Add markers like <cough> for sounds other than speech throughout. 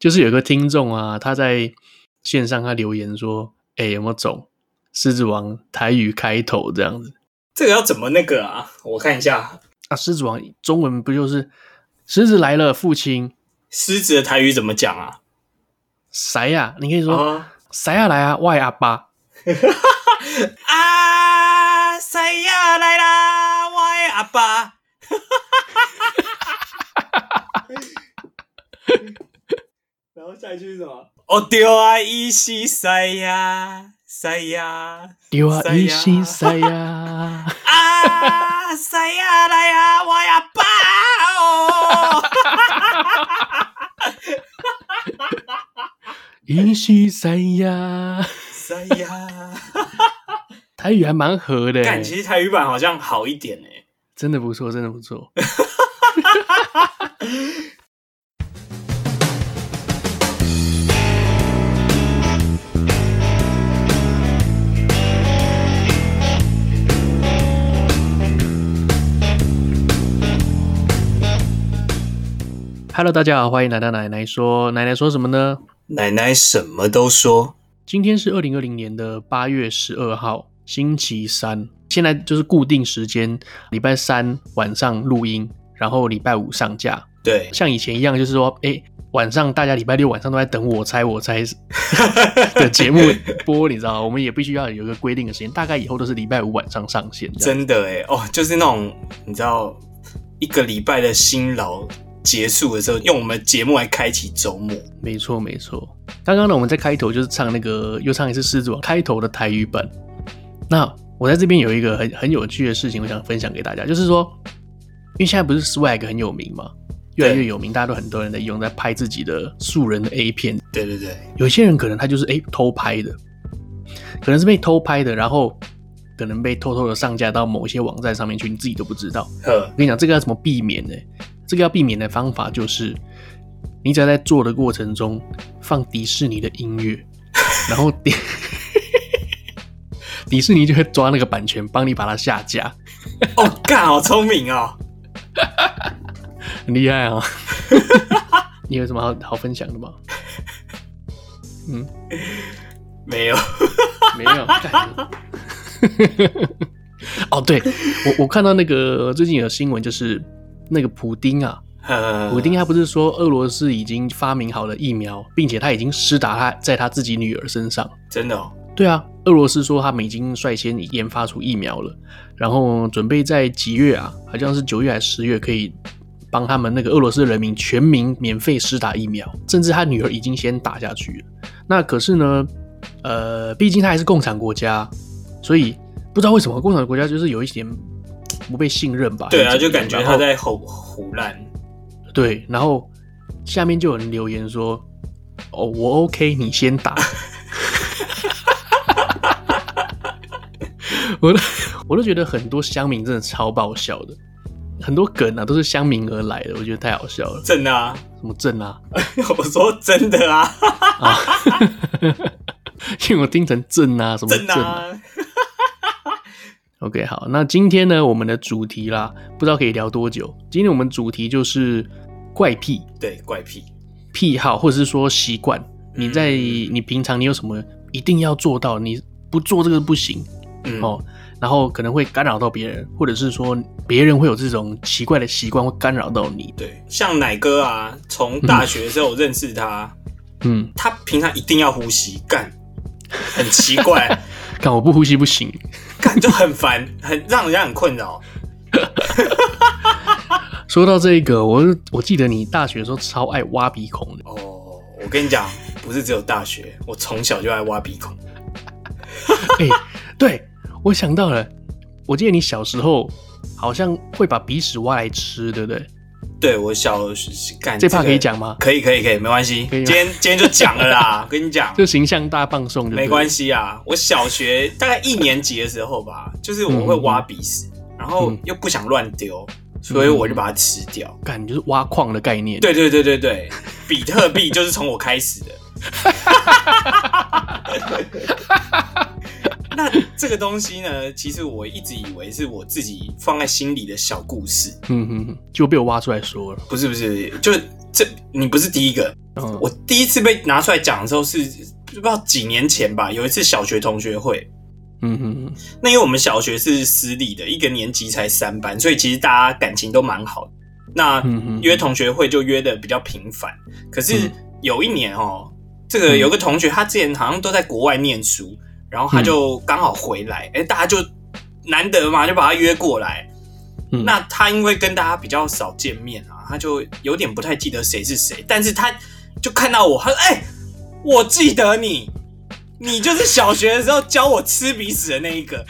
就是有个听众啊，他在线上他留言说：“哎、欸，有没有种狮子王台语开头这样子？这个要怎么那个啊？我看一下啊，狮子王中文不就是狮子来了，父亲？狮子的台语怎么讲啊？谁呀？你可以说谁呀来啊？外阿爸 <laughs> 啊，谁呀来啦？外阿爸。<laughs> ”下一句是什么？哦，对啊，伊是谁呀？塞呀？对啊，伊是谁呀？<laughs> 啊，塞呀来呀？我呀爸哦！伊是谁呀？塞呀？台语还蛮合的，感觉台语版好像好一点呢，真的不错，真的不错。<laughs> Hello，大家好，欢迎来到奶奶说。奶奶说什么呢？奶奶什么都说。今天是二零二零年的八月十二号，星期三。现在就是固定时间，礼拜三晚上录音，然后礼拜五上架。对，像以前一样，就是说，哎，晚上大家礼拜六晚上都在等我猜我猜 <laughs> 的节目播，你知道，我们也必须要有一个规定的时间，大概以后都是礼拜五晚上上线。真的哎，哦，就是那种你知道，一个礼拜的辛劳。结束的时候，用我们节目来开启周末。没错，没错。刚刚呢，我们在开头就是唱那个，又唱一次《狮子王》开头的台语版。那我在这边有一个很很有趣的事情，我想分享给大家，就是说，因为现在不是 Swag 很有名嘛，越来越有名，大家都很多人在用，在拍自己的素人的 A 片。对对对，有些人可能他就是哎偷拍的，可能是被偷拍的，然后可能被偷偷的上架到某些网站上面去，你自己都不知道。呵我跟你讲，这个要怎么避免呢？这个要避免的方法就是，你只要在做的过程中放迪士尼的音乐，然后 <laughs> 迪 <laughs> 迪士尼就会抓那个版权，帮你把它下架。哦，干，好聪明哦，<laughs> 很厉害啊、哦！你有什么好好分享的吗？嗯，没有，没有。哦，对，我我看到那个最近有新闻，就是。那个普丁啊，普丁他不是说俄罗斯已经发明好了疫苗，并且他已经施打他在他自己女儿身上。真的哦？对啊，俄罗斯说他们已经率先研发出疫苗了，然后准备在几月啊？好像是九月还是十月，可以帮他们那个俄罗斯人民全民免费施打疫苗，甚至他女儿已经先打下去了。那可是呢，呃，毕竟他还是共产国家，所以不知道为什么共产国家就是有一点。不被信任吧？对啊，就感觉他在吼胡乱。对，然后下面就有人留言说：“哦，我 OK，你先打。<laughs> ”我都我都觉得很多乡民真的超爆笑的，很多梗啊都是乡民而来的，我觉得太好笑了。真的啊？什么真啊？<laughs> 我说真的啊！啊 <laughs> 因为我听成正啊，什么正啊？OK，好，那今天呢，我们的主题啦，不知道可以聊多久。今天我们主题就是怪癖，对，怪癖、癖好，或者是说习惯。你在你平常你有什么一定要做到，你不做这个不行，嗯、哦，然后可能会干扰到别人，或者是说别人会有这种奇怪的习惯会干扰到你。对，像奶哥啊，从大学的时候认识他，嗯，他平常一定要呼吸，干，很奇怪。<laughs> 干我不呼吸不行，干就很烦，很让人家很困扰。<laughs> 说到这个，我我记得你大学的时候超爱挖鼻孔的。哦，我跟你讲，不是只有大学，我从小就爱挖鼻孔。<laughs> 哎、欸，对，我想到了，我记得你小时候好像会把鼻屎挖来吃，对不对？对，我小干这怕可以讲吗？可以可以可以，没关系。今天今天就讲了啦，<laughs> 跟你讲，就形象大放送就，没关系啊。我小学 <laughs> 大概一年级的时候吧，就是我会挖鼻屎，嗯、然后又不想乱丢，嗯、所以我就把它吃掉。感觉，就是挖矿的概念。对对对对对，比特币就是从我开始的。<laughs> 那这个东西呢，其实我一直以为是我自己放在心里的小故事，嗯哼哼，就被我挖出来说了。不是不是，就这你不是第一个，嗯，我第一次被拿出来讲的时候是不知道几年前吧，有一次小学同学会。嗯哼哼，那因为我们小学是私立的，一个年级才三班，所以其实大家感情都蛮好的。那约同学会就约的比较频繁。可是有一年哦，这个有个同学他之前好像都在国外念书，然后他就刚好回来，哎，大家就难得嘛，就把他约过来。那他因为跟大家比较少见面啊，他就有点不太记得谁是谁，但是他就看到我，他说：“哎，我记得你。”你就是小学的时候教我吃鼻屎的那一个。<laughs>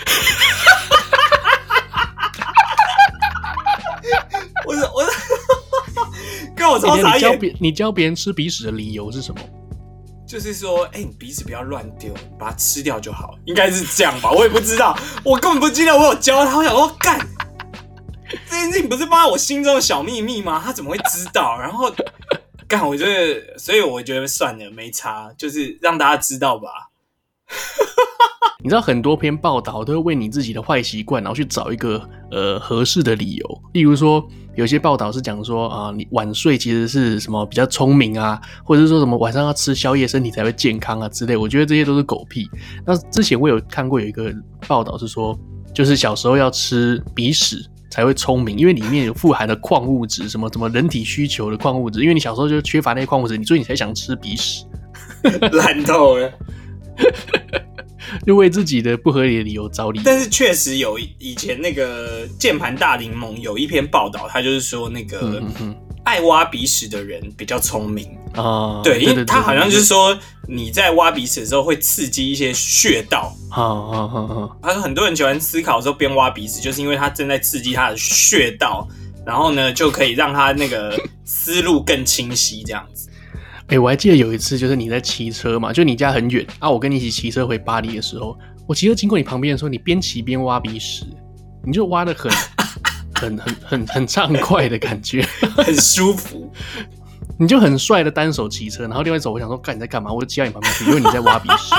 我说我说，<laughs> 跟我超傻眼。你教别你教别人吃鼻屎的理由是什么？就是说，哎、你鼻子不要乱丢，把它吃掉就好。应该是这样吧？<laughs> 我也不知道，我根本不记得我有教他。我想说，干 <laughs> 这件事情不是放在我心中的小秘密吗？他怎么会知道？然后干，我觉得，所以我觉得算了，没差，就是让大家知道吧。<laughs> 你知道很多篇报道都会为你自己的坏习惯，然后去找一个呃合适的理由。例如说，有些报道是讲说啊、你晚睡其实是什么比较聪明啊，或者是说什么晚上要吃宵夜身体才会健康啊之类。我觉得这些都是狗屁。那之前我有看过有一个报道是说，就是小时候要吃鼻屎才会聪明，因为里面有富含的矿物质，什么什么人体需求的矿物质。因为你小时候就缺乏那些矿物质，你所以你才想吃鼻屎，<laughs> 烂透了。就为自己的不合理的理由找理由，但是确实有以前那个键盘大柠檬有一篇报道，他就是说那个爱挖鼻屎的人比较聪明啊，对，因为他好像就是说你在挖鼻屎的时候会刺激一些穴道，啊啊啊啊！他说很多人喜欢思考的时候边挖鼻屎，就是因为他正在刺激他的穴道，然后呢就可以让他那个思路更清晰，这样子。哎、欸，我还记得有一次，就是你在骑车嘛，就你家很远啊，我跟你一起骑车回巴黎的时候，我骑车经过你旁边的时候，你边骑边挖鼻屎，你就挖的很、<laughs> 很、很、很、很畅快的感觉，<laughs> 很舒服，你就很帅的单手骑车，然后另外一手我想说，干你在干嘛？我就骑到你旁边去，因为你在挖鼻屎。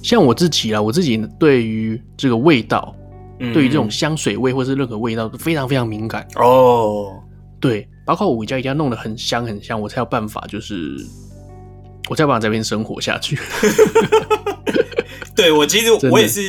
<laughs> 像我自己啊，我自己对于这个味道。对于这种香水味或是任何味道都非常非常敏感哦。对，包括我家一定要弄得很香很香，我才有办法，就是我才有办法在这边生活下去。<laughs> 对，我其实我也是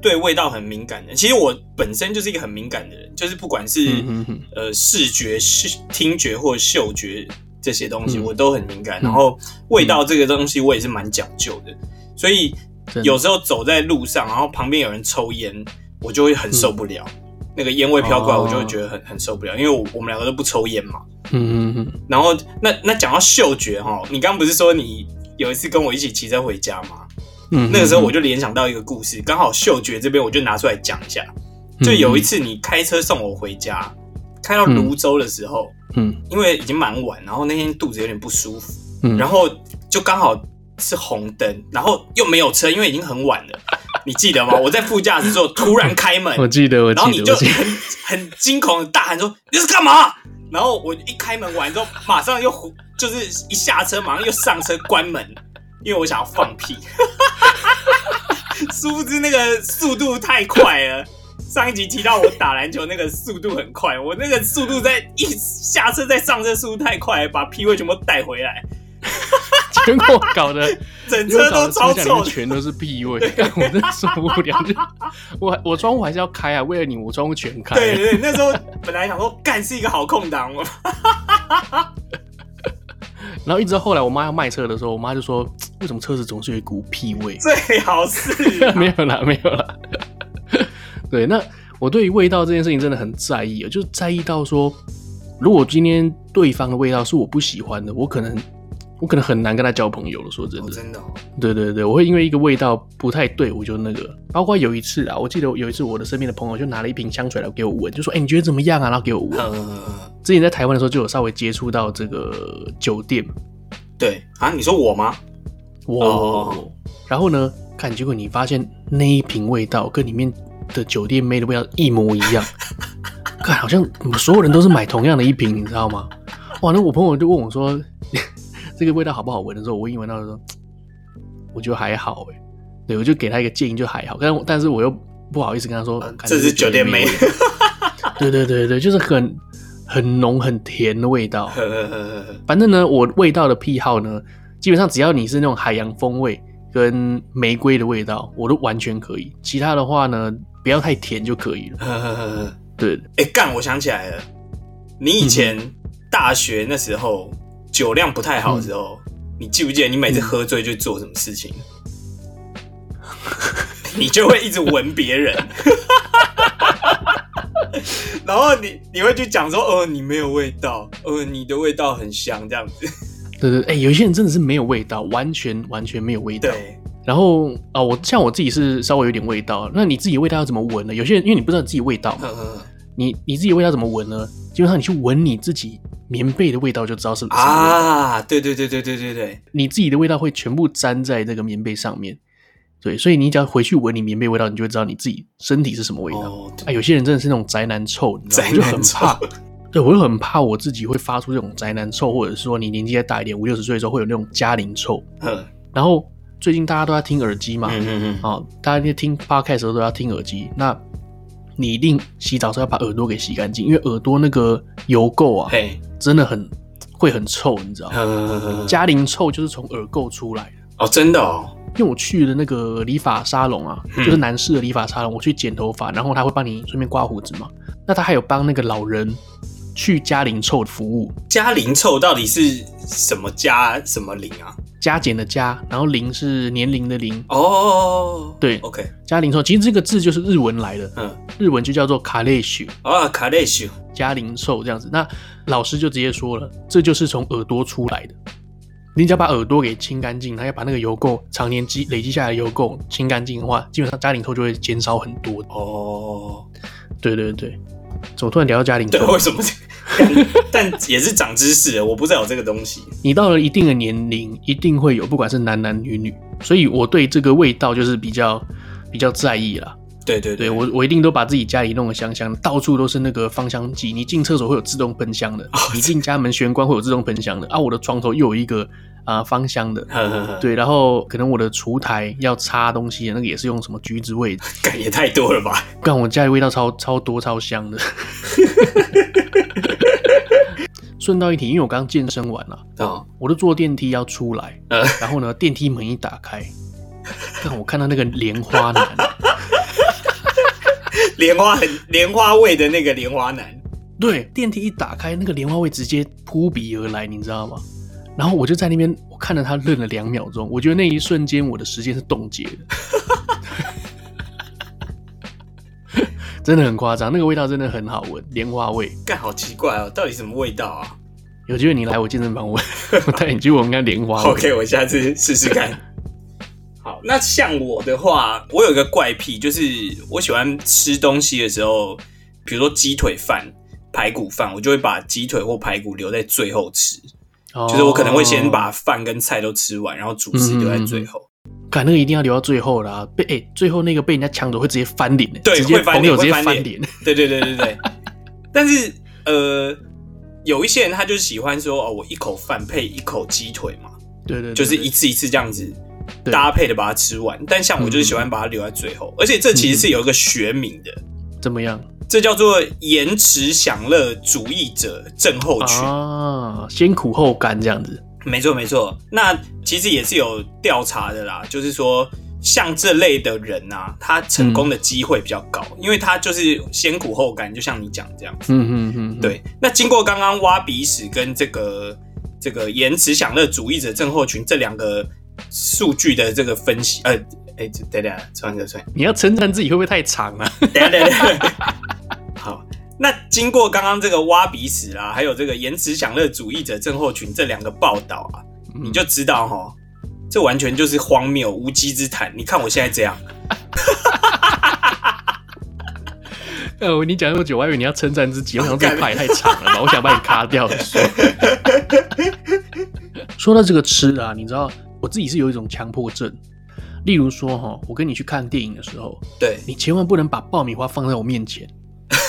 对味道很敏感的。其实我本身就是一个很敏感的人，就是不管是嗯哼哼呃视觉、视听觉或嗅觉这些东西，我都很敏感。嗯、然后味道这个东西，我也是蛮讲究的。所以有时候走在路上，然后旁边有人抽烟。我就会很受不了，嗯、那个烟味飘过来，我就会觉得很、哦、很受不了，因为我我们两个都不抽烟嘛。嗯嗯嗯。然后那那讲到嗅觉哈，你刚刚不是说你有一次跟我一起骑车回家吗？嗯。那个时候我就联想到一个故事，刚好嗅觉这边我就拿出来讲一下。就有一次你开车送我回家，开到泸州的时候，嗯，因为已经蛮晚，然后那天肚子有点不舒服，嗯，然后就刚好是红灯，然后又没有车，因为已经很晚了。你记得吗？我在副驾驶座突然开门，<laughs> 我记得，我记得，然后你就很很惊恐的大喊说：“你是干嘛？”然后我一开门完之后，马上又就是一下车，马上又上车关门，因为我想要放屁。<laughs> 殊不知那个速度太快了。上一集提到我打篮球那个速度很快，我那个速度在一下车再上车速度太快，把屁味全部带回来。结果搞得 <laughs> 整车都超臭，全都是屁味，我真受不了。就我我窗户还是要开啊，为了你，我窗户全开。对对对，那时候本来想说干是一个好空档，我。<laughs> 然后一直到后来，我妈要卖车的时候，我妈就说：“为什么车子总是有一股屁味？” <laughs> 最好是没有啦，没有啦。对，那我对于味道这件事情真的很在意啊，就在意到说，如果今天对方的味道是我不喜欢的，我可能。我可能很难跟他交朋友了，说真的。哦、真的、哦。对对对，我会因为一个味道不太对，我就那个。包括有一次啊，我记得有一次我的身边的朋友就拿了一瓶香水来给我闻，就说：“哎、欸，你觉得怎么样啊？”然后给我闻。嗯、之前在台湾的时候就有稍微接触到这个酒店。对啊，你说我吗？我。哦、然后呢，看结果你发现那一瓶味道跟里面的酒店妹的味道一模一样，<laughs> 看好像所有人都是买同样的一瓶，你知道吗？哇，那我朋友就问我说。这个味道好不好闻的时候，我一闻到的时候，<tsk> 我觉得还好哎，对，我就给他一个建议，就还好。但但是我又不好意思跟他说，这是酒店妹。<laughs> 对对对对，就是很很浓很甜的味道。<laughs> 反正呢，我味道的癖好呢，基本上只要你是那种海洋风味跟玫瑰的味道，我都完全可以。其他的话呢，不要太甜就可以了。<laughs> 对，哎、欸，干，我想起来了，你以前大学那时候酒量不太好的时候，嗯、你记不记得你每次喝醉就做什么事情？嗯、<laughs> <laughs> 你就会一直闻别人。<laughs> 然后你你会去讲说，哦，你没有味道，呃，你的味道很香，这样子。对对，哎、欸，有一些人真的是没有味道，完全完全没有味道。对。然后啊、呃，我像我自己是稍微有点味道，那你自己味道要怎么闻呢？有些人因为你不知道自己味道嘛，呵呵你你自己味道怎么闻呢？基本上你去闻你自己棉被的味道就知道是啊。对对对对对对对，你自己的味道会全部粘在这个棉被上面。对，所以你只要回去闻你棉被味道，你就会知道你自己身体是什么味道。哦、啊，有些人真的是那种宅男臭，你知道吗？我就很怕。对，我就很怕我自己会发出这种宅男臭，或者是说你年纪再大一点，五六十岁的时候会有那种家庭臭。嗯。然后最近大家都在听耳机嘛，嗯嗯嗯。啊，大家在听 Podcast 的时候都要听耳机，那你一定洗澡时候要把耳朵给洗干净，因为耳朵那个油垢啊，真的很会很臭，你知道吗？<laughs> 嗯、家庭臭就是从耳垢出来的。哦，真的哦。因为我去的那个理发沙龙啊，嗯、就是男士的理发沙龙，我去剪头发，然后他会帮你顺便刮胡子嘛。那他还有帮那个老人去加龄臭的服务。加龄臭到底是什么加什么龄啊？加减的加，然后零是年龄的零。哦，对，OK。加龄臭其实这个字就是日文来的，嗯，日文就叫做卡列修。啊，卡列修，加龄臭这样子。那老师就直接说了，这就是从耳朵出来的。你只要把耳朵给清干净，还要把那个油垢常年积累积下来的油垢清干净的话，基本上家庭臭就会减少很多哦。对对对，怎么突然聊到家庭臭？对，为什么？<laughs> 但也是长知识，我不知道有这个东西。你到了一定的年龄，一定会有，不管是男男女女。所以我对这个味道就是比较比较在意啦。对对对，对我我一定都把自己家里弄得香香，到处都是那个芳香剂。你进厕所会有自动喷香的，哦、你进家门玄关会有自动喷香的。啊，我的床头又有一个啊、呃、芳香的，呵呵呵对，然后可能我的厨台要擦东西的那个也是用什么橘子味的，<laughs> 感也太多了吧？干，我家里味道超超多超香的。<laughs> 顺道一提，因为我刚健身完了，哦、我都坐电梯要出来，呃、然后呢，电梯门一打开，看我看到那个莲花男。<laughs> 莲花很莲花味的那个莲花男，对，电梯一打开，那个莲花味直接扑鼻而来，你知道吗？然后我就在那边，我看着他愣了两秒钟，我觉得那一瞬间我的时间是冻结的，<laughs> 真的很夸张，那个味道真的很好闻，莲花味，干好奇怪哦，到底什么味道啊？有机会你来我健身房闻，我 <laughs> 带你去闻看莲花味。OK，我下次试试看。好，那像我的话，我有一个怪癖，就是我喜欢吃东西的时候，比如说鸡腿饭、排骨饭，我就会把鸡腿或排骨留在最后吃。哦，就是我可能会先把饭跟菜都吃完，然后主食留在最后。看那个一定要留到最后啦，被哎、欸，最后那个被人家抢走会直接翻脸，对，直接翻脸，直接翻脸。对对对对对。但是呃，有一些人他就喜欢说哦，我一口饭配一口鸡腿嘛，对对，对对，就是一次一次这样子。搭配的把它吃完，但像我就是喜欢把它留在最后，嗯、而且这其实是有一个学名的，怎么样？这叫做延迟享乐主义者症候群啊，先苦后甘这样子。没错没错，那其实也是有调查的啦，就是说像这类的人啊，他成功的机会比较高，嗯、因为他就是先苦后甘，就像你讲这样子。嗯嗯嗯，对。那经过刚刚挖鼻屎跟这个这个延迟享乐主义者症候群这两个。数据的这个分析，呃，哎、欸，等等，穿着穿，你要称赞自己会不会太长啊？<laughs> 等下等下，<laughs> 好，那经过刚刚这个挖鼻屎啦，还有这个延迟享乐主义者症候群这两个报道啊，嗯、你就知道哈，这完全就是荒谬无稽之谈。你看我现在这样，<laughs> 呃，你讲那么久，我还以为你要称赞自己，我想这话也太长了吧，我想把你卡掉。说到这个吃啊，你知道？我自己是有一种强迫症，例如说哈，我跟你去看电影的时候，对，你千万不能把爆米花放在我面前，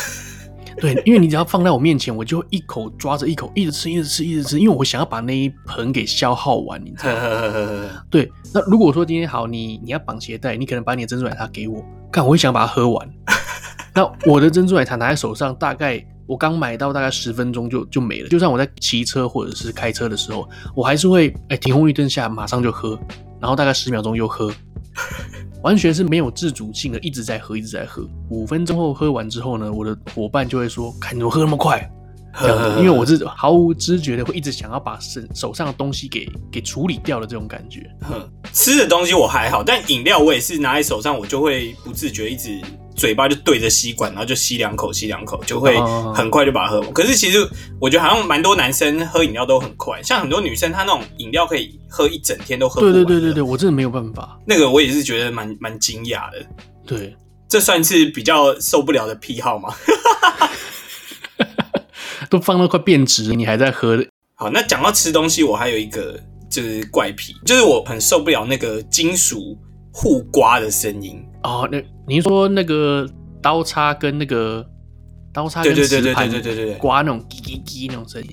<laughs> 对，因为你只要放在我面前，我就一口抓着一口，一直吃，一直吃，一直吃，因为我想要把那一盆给消耗完，你知道吗？<laughs> 对，那如果说今天好，你你要绑鞋带，你可能把你的珍珠奶茶给我，看我会想把它喝完，<laughs> 那我的珍珠奶茶拿在手上，大概我刚买到大概十分钟就就没了。就算我在骑车或者是开车的时候，我还是会哎、欸、停红绿灯下马上就喝，然后大概十秒钟又喝，<laughs> 完全是没有自主性的，一直在喝，一直在喝。五分钟后喝完之后呢，我的伙伴就会说：“看你怎么喝那么快。”这样子，因为我是毫无知觉的，会一直想要把手手上的东西给给处理掉的这种感觉。吃的东西我还好，但饮料我也是拿在手上，我就会不自觉一直嘴巴就对着吸管，然后就吸两口，吸两口，就会很快就把它喝完。可是其实我觉得好像蛮多男生喝饮料都很快，像很多女生她那种饮料可以喝一整天都喝不完。对对对对对，我真的没有办法。那个我也是觉得蛮蛮惊讶的。对，这算是比较受不了的癖好吗？<laughs> 都放到快变质，你还在喝？好，那讲到吃东西，我还有一个就是怪癖，就是我很受不了那个金属互刮的声音哦。那您说那个刀叉跟那个刀叉跟磁盘对对对对对对对刮那种叽叽叽那种声音，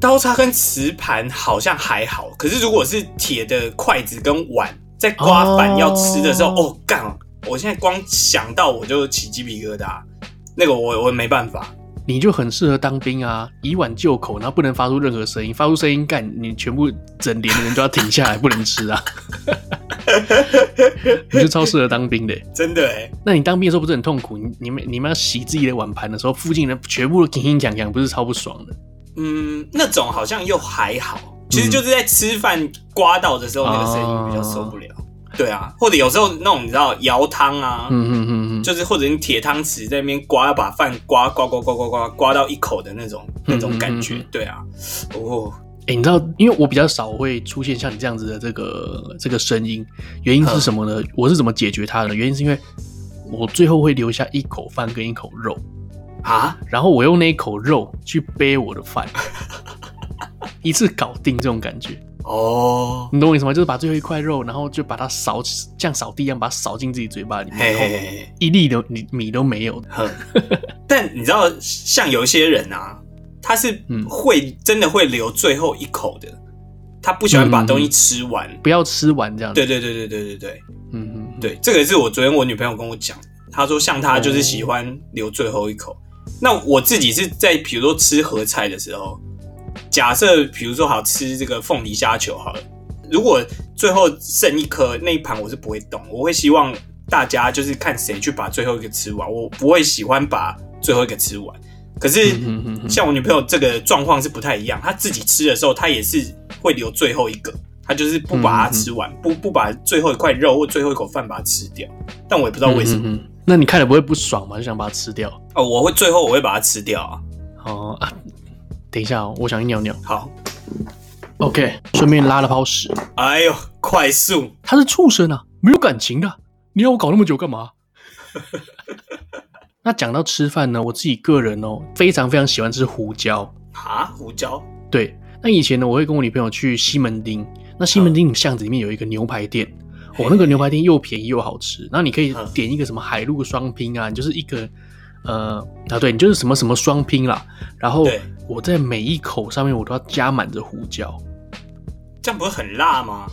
刀叉跟瓷盘好像还好，可是如果是铁的筷子跟碗在刮饭要吃的时候，哦干、哦！我现在光想到我就起鸡皮疙瘩，那个我我没办法。你就很适合当兵啊，以碗就口，然后不能发出任何声音，发出声音干，你全部整连的人就要停下来，不能吃啊。<laughs> 你就超适合当兵的，真的哎。那你当兵的时候不是很痛苦？你你们你们要洗自己的碗盘的时候，附近人全部都叮叮讲讲，不是超不爽的？嗯，那种好像又还好，其实就是在吃饭刮到的时候，那个声音比较受不了。嗯对啊，或者有时候那种你知道舀汤啊，嗯嗯嗯嗯，就是或者你铁汤匙在那边刮，要把饭刮刮刮刮刮刮刮到一口的那种那种感觉，嗯嗯嗯。对啊，哦，哎、欸，你知道，因为我比较少会出现像你这样子的这个这个声音，原因是什么呢？嗯、我是怎么解决它的？原因是因为我最后会留下一口饭跟一口肉。啊，然后我用那一口肉去背我的饭，<laughs> 一次搞定这种感觉。哦，你懂我意思吗？就是把最后一块肉，然后就把它扫，像扫地一样，把它扫进自己嘴巴里面，嘿嘿嘿，一粒都米米都没有的。<laughs> 但你知道，像有一些人啊，他是会真的会留最后一口的，他不喜欢把东西吃完，不要吃完这样。对对对对对对对，嗯嗯，对，这个也是我昨天我女朋友跟我讲，她说像她就是喜欢留最后一口。那我自己是在比如说吃合菜的时候。假设比如说好吃这个凤梨虾球好了，如果最后剩一颗，那一盘我是不会动，我会希望大家就是看谁去把最后一个吃完，我不会喜欢把最后一个吃完。可是像我女朋友这个状况是不太一样，她自己吃的时候，她也是会留最后一个，她就是不把它吃完，不不把最后一块肉或最后一口饭把它吃掉。但我也不知道为什么，那你看了不会不爽吗？就想把它吃掉？哦，我会最后我会把它吃掉啊。哦啊。等一下哦，我想去尿尿。好，OK，顺便拉了泡屎。哎呦，快速！他是畜生啊，没有感情的。你要我搞那么久干嘛？<laughs> 那讲到吃饭呢，我自己个人哦，非常非常喜欢吃胡椒啊，胡椒。对，那以前呢，我会跟我女朋友去西门町。那西门町巷子里面有一个牛排店，哦，那个牛排店又便宜又好吃。然后你可以点一个什么海陆双拼啊，你就是一个。呃啊，对，你就是什么什么双拼啦，然后我在每一口上面我都要加满着胡椒，这样不会很辣吗？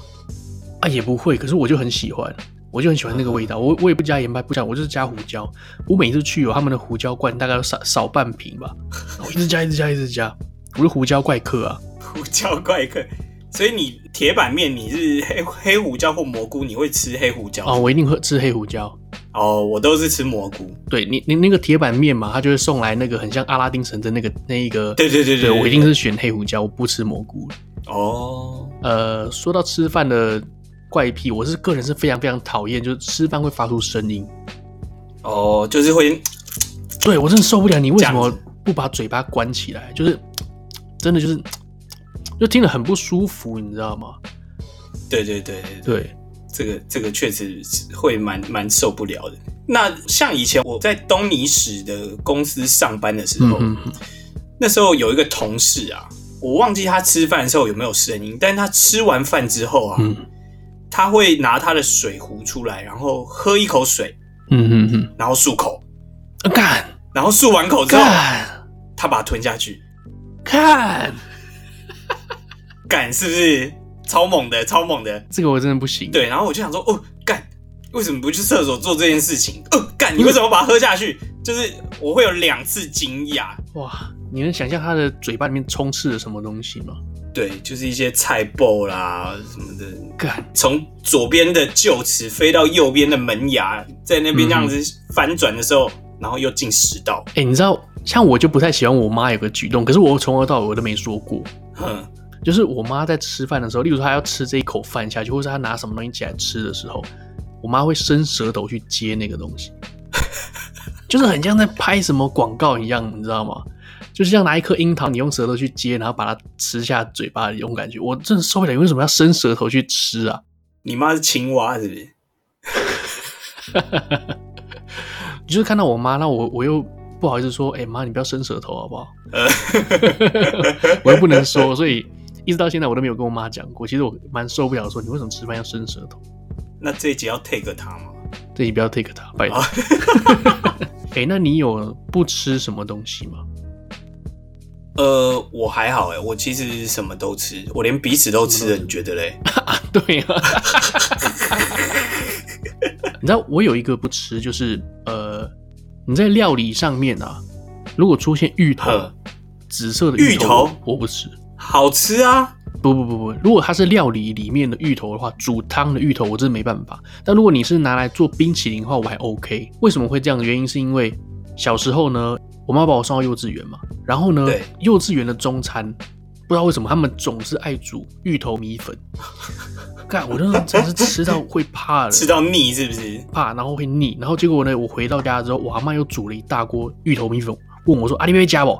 啊，也不会，可是我就很喜欢，我就很喜欢那个味道，我我也不加盐巴，不加，我就是加胡椒。我每次去有他们的胡椒罐，大概要少少半瓶吧，<laughs> 我一直加，一直加，一直加，我是胡椒怪客啊，胡椒怪客。所以你铁板面你是黑黑胡椒或蘑菇，你会吃黑胡椒？啊，我一定会吃黑胡椒。哦，我都是吃蘑菇。对你，你那个铁板面嘛，他就会送来那个很像阿拉丁神针那个那一个。对对对对，对，我一定是选黑胡椒，我不吃蘑菇。哦，呃，说到吃饭的怪癖，我是个人是非常非常讨厌，就是吃饭会发出声音。哦，就是会，对我真的受不了，你为什么不把嘴巴关起来？就是真的就是。就听得很不舒服，你知道吗？对对对对，对，这个这个确实会蛮蛮受不了的。那像以前我在东尼史的公司上班的时候，那时候有一个同事啊，我忘记他吃饭的时候有没有声音，但他吃完饭之后啊，嗯、他会拿他的水壶出来，然后喝一口水，嗯哼哼，然后漱口，干、啊，然后漱完口之后，他把它吞下去，看。干是不是超猛的？超猛的，这个我真的不行。对，然后我就想说，哦，干，为什么不去厕所做这件事情？哦，干，你为什么把它喝下去？就是我会有两次惊讶，哇，你能想象他的嘴巴里面充斥着什么东西吗？对，就是一些菜脯啦什么的，干，从左边的臼齿飞到右边的门牙，在那边这样子翻转的时候，嗯、然后又进食道。哎、欸，你知道，像我就不太喜欢我妈有个举动，可是我从头到尾我都没说过。哼，就是我妈在吃饭的时候，例如说她要吃这一口饭下去，或者她拿什么东西起来吃的时候，我妈会伸舌头去接那个东西，就是很像在拍什么广告一样，你知道吗？就是像拿一颗樱桃，你用舌头去接，然后把它吃下嘴巴的那种感觉，我真的受不了。你为什么要伸舌头去吃啊？你妈是青蛙是不是？你 <laughs> 就是看到我妈，那我我又不好意思说，哎、欸、妈，你不要伸舌头好不好？<laughs> 我又不能说，所以一直到现在我都没有跟我妈讲过。其实我蛮受不了说，你为什么吃饭要伸舌头？那这一集要 take 他吗？这一集不要 take 他，拜托。哎、欸，那你有不吃什么东西吗？呃，我还好哎，我其实什么都吃，我连鼻屎都吃了，你觉得嘞？对啊，<laughs> 你知道我有一个不吃，就是呃，你在料理上面啊，如果出现芋头，紫色的芋头，芋头我不吃，好吃啊！不不不不，如果它是料理里面的芋头的话，煮汤的芋头我真的没办法。但如果你是拿来做冰淇淋的话，我还 OK。为什么会这样的原因是因为小时候呢，我妈把我送到幼稚园嘛，然后呢，幼稚园的中餐不知道为什么他们总是爱煮芋头米粉，<laughs> 干，我真的真是吃到会怕了，吃到腻是不是？怕，然后会腻，然后结果呢，我回到家之后，我阿妈又煮了一大锅芋头米粉，问我说：“啊，你没加不？”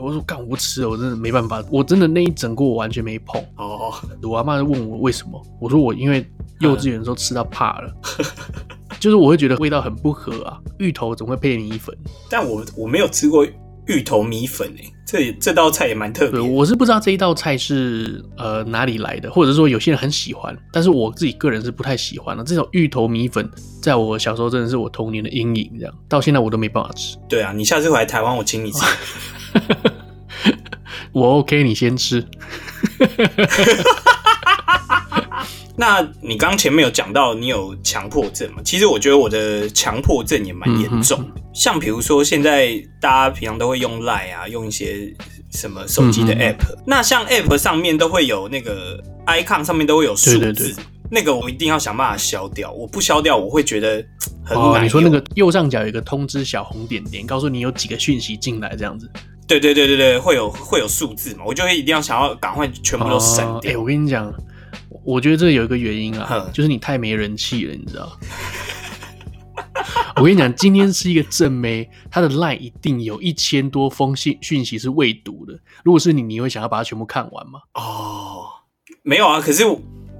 我说：“干，我不吃了，我真的没办法，我真的那一整锅我完全没碰。”哦，我阿妈就问我为什么，我说我因为幼稚园的时候吃到怕了。<laughs> 就是我会觉得味道很不合啊，芋头怎么会配米粉，但我我没有吃过芋头米粉诶、欸，这这道菜也蛮特别。我是不知道这一道菜是呃哪里来的，或者说有些人很喜欢，但是我自己个人是不太喜欢的。这种芋头米粉在我小时候真的是我童年的阴影，这样到现在我都没办法吃。对啊，你下次回来台湾我请你吃，<laughs> <laughs> 我 OK，你先吃。<laughs> 那你刚前面有讲到你有强迫症嘛？其实我觉得我的强迫症也蛮严重的。像比如说现在大家平常都会用 Line 啊，用一些什么手机的 App，嗯、那像 App 上面都会有那个 icon 上面都会有数字，对对对，那个我一定要想办法消掉。我不消掉，我会觉得很难、哦。你说那个右上角有一个通知小红点点，告诉你有几个讯息进来，这样子。对对对对对，会有会有数字嘛？我就会一定要想要赶快全部都删掉。哎、哦欸，我跟你讲。我觉得这有一个原因啊，就是你太没人气了，你知道？<laughs> 我跟你讲，今天是一个正妹，她的 line 一定有一千多封信讯息是未读的。如果是你，你会想要把它全部看完吗？哦，没有啊。可是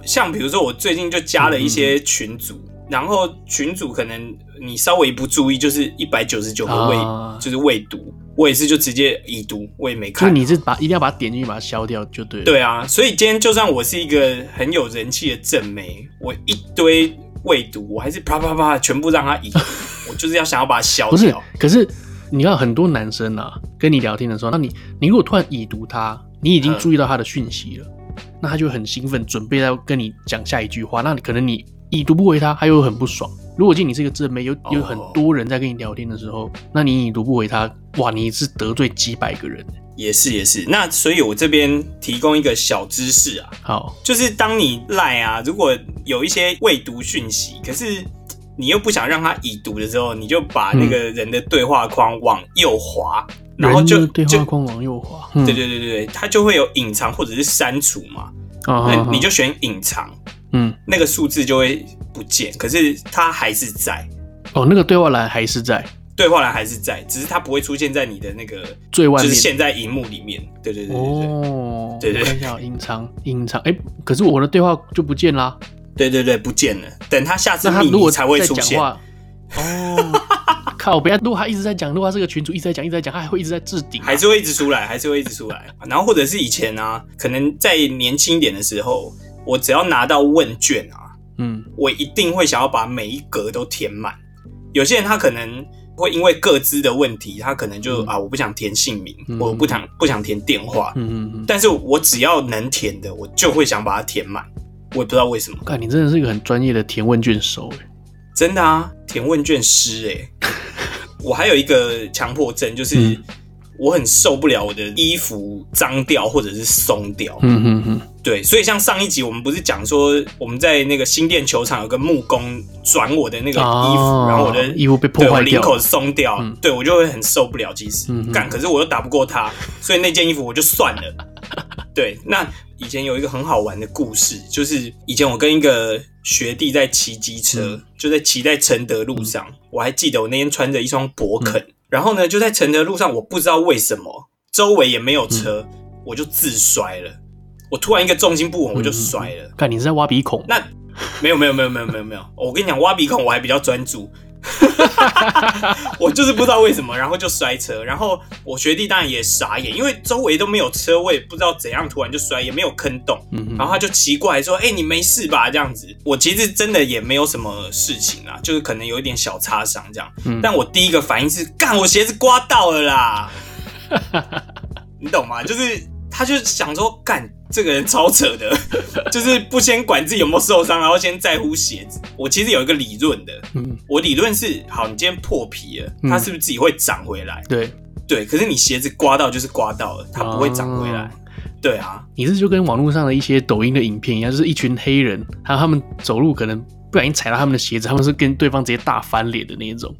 像比如说，我最近就加了一些群组，嗯、然后群主可能你稍微不注意，就是一百九十九个未，啊、就是未读。我也是，就直接已读，我也没看。就你是把一定要把它点进去，把它消掉就对了。对啊，所以今天就算我是一个很有人气的正妹，我一堆未读，我还是啪啪啪全部让它已读。<laughs> 我就是要想要把它消掉。不是，可是你看很多男生啊，跟你聊天的时候，那你你如果突然已读他，你已经注意到他的讯息了，嗯、那他就很兴奋，准备要跟你讲下一句话。那你可能你已读不回他，他又很不爽。如果今天你是个正妹，有有很多人在跟你聊天的时候，oh. 那你已读不回他，哇，你是得罪几百个人。也是也是，那所以我这边提供一个小知识啊，好，就是当你赖啊，如果有一些未读讯息，可是你又不想让他已读的时候，你就把那个人的对话框往右滑，嗯、然后就对话框往右滑，对对对对对，它就会有隐藏或者是删除嘛，哦、那你就选隐藏。嗯，那个数字就会不见，可是它还是在。哦，那个对话栏还是在，对话栏还是在，只是它不会出现在你的那个最外面，就是现在荧幕里面。对对对对对，哦，对对，看一下隐藏隐藏，哎，可是我的对话就不见啦。对对对，不见了。等他下次如果才会出现。哦，<laughs> 靠！不要，如果他一直在讲，如果他这个群主一直在讲，一直在讲，他还会一直在置顶，还是会一直出来，还是会一直出来。然后或者是以前啊，可能在年轻一点的时候。我只要拿到问卷啊，嗯，我一定会想要把每一格都填满。有些人他可能会因为各自的问题，他可能就、嗯、啊，我不想填姓名，嗯、我不想不想填电话，嗯嗯嗯。但是我只要能填的，我就会想把它填满。我也不知道为什么。看，你真的是一个很专业的填问卷手诶，真的啊，填问卷师诶。<laughs> 我还有一个强迫症，就是我很受不了我的衣服脏掉或者是松掉。嗯哼哼，对，所以像上一集我们不是讲说我们在那个新店球场有个木工转我的那个衣服，哦、然后我的衣服被破坏掉，领口松掉，嗯、对我就会很受不了。其实，干、嗯，可是我又打不过他，所以那件衣服我就算了。<laughs> 对，那以前有一个很好玩的故事，就是以前我跟一个学弟在骑机车，嗯、就在骑在承德路上，嗯、我还记得我那天穿着一双博肯。嗯然后呢，就在承德路上，我不知道为什么周围也没有车，嗯、我就自摔了。我突然一个重心不稳，我就摔了。看、嗯，你是在挖鼻孔？那没有没有没有没有没有没有。我跟你讲，挖鼻孔我还比较专注。<laughs> 我就是不知道为什么，然后就摔车，然后我学弟当然也傻眼，因为周围都没有车，位不知道怎样突然就摔，也没有坑洞，嗯、然后他就奇怪说：“哎、欸，你没事吧？”这样子，我其实真的也没有什么事情啊，就是可能有一点小擦伤这样。嗯、但我第一个反应是：干，我鞋子刮到了啦！<laughs> 你懂吗？就是他就想说干。这个人超扯的，<laughs> 就是不先管自己有没有受伤，然后先在乎鞋子。我其实有一个理论的，嗯，我理论是：好，你今天破皮了，它是不是自己会长回来？对对，可是你鞋子刮到就是刮到了，它不会长回来。对啊，你是就跟网络上的一些抖音的影片一样，就是一群黑人，还有他们走路可能不小心踩到他们的鞋子，他们是跟对方直接大翻脸的那一种。